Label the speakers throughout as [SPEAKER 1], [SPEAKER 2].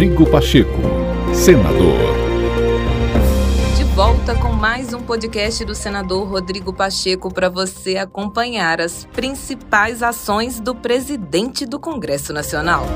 [SPEAKER 1] Rodrigo Pacheco, senador.
[SPEAKER 2] De volta com mais um podcast do senador Rodrigo Pacheco para você acompanhar as principais ações do presidente do Congresso Nacional.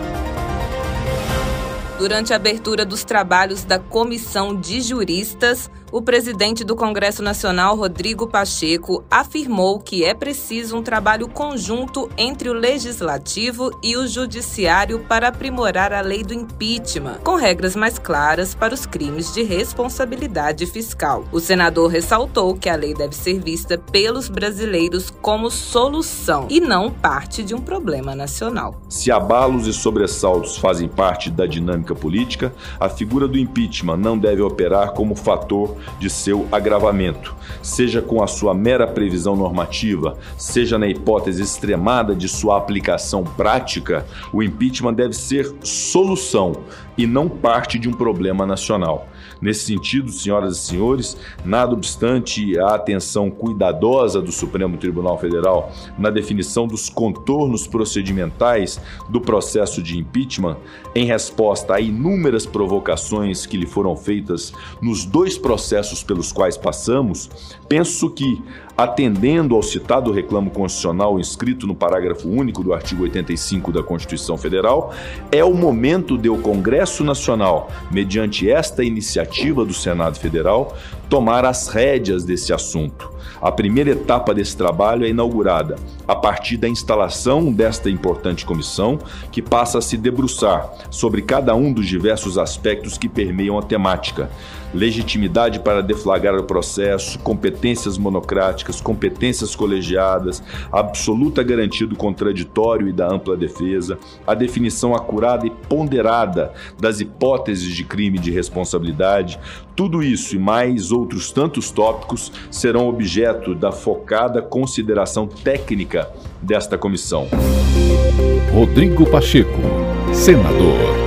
[SPEAKER 2] Durante a abertura dos trabalhos da Comissão de Juristas, o presidente do Congresso Nacional, Rodrigo Pacheco, afirmou que é preciso um trabalho conjunto entre o legislativo e o judiciário para aprimorar a lei do impeachment, com regras mais claras para os crimes de responsabilidade fiscal. O senador ressaltou que a lei deve ser vista pelos brasileiros como solução e não parte de um problema nacional.
[SPEAKER 3] Se abalos e sobressaltos fazem parte da dinâmica política, a figura do impeachment não deve operar como fator de seu agravamento, seja com a sua mera previsão normativa, seja na hipótese extremada de sua aplicação prática, o impeachment deve ser solução e não parte de um problema nacional. Nesse sentido, senhoras e senhores, nada obstante a atenção cuidadosa do Supremo Tribunal Federal na definição dos contornos procedimentais do processo de impeachment, em resposta a inúmeras provocações que lhe foram feitas nos dois processos pelos quais passamos, penso que, atendendo ao citado reclamo constitucional inscrito no parágrafo único do artigo 85 da Constituição Federal, é o momento de o Congresso Nacional, mediante esta iniciativa do Senado Federal, tomar as rédeas desse assunto. A primeira etapa desse trabalho é inaugurada a partir da instalação desta importante comissão, que passa a se debruçar sobre cada um dos diversos aspectos que permeiam a temática. Legitimidade para deflagrar o processo, competências monocráticas, competências colegiadas, absoluta garantia do contraditório e da ampla defesa, a definição acurada e ponderada das hipóteses de crime de responsabilidade, tudo isso e mais outros tantos tópicos serão objeto da focada consideração técnica desta comissão.
[SPEAKER 1] Rodrigo Pacheco, senador.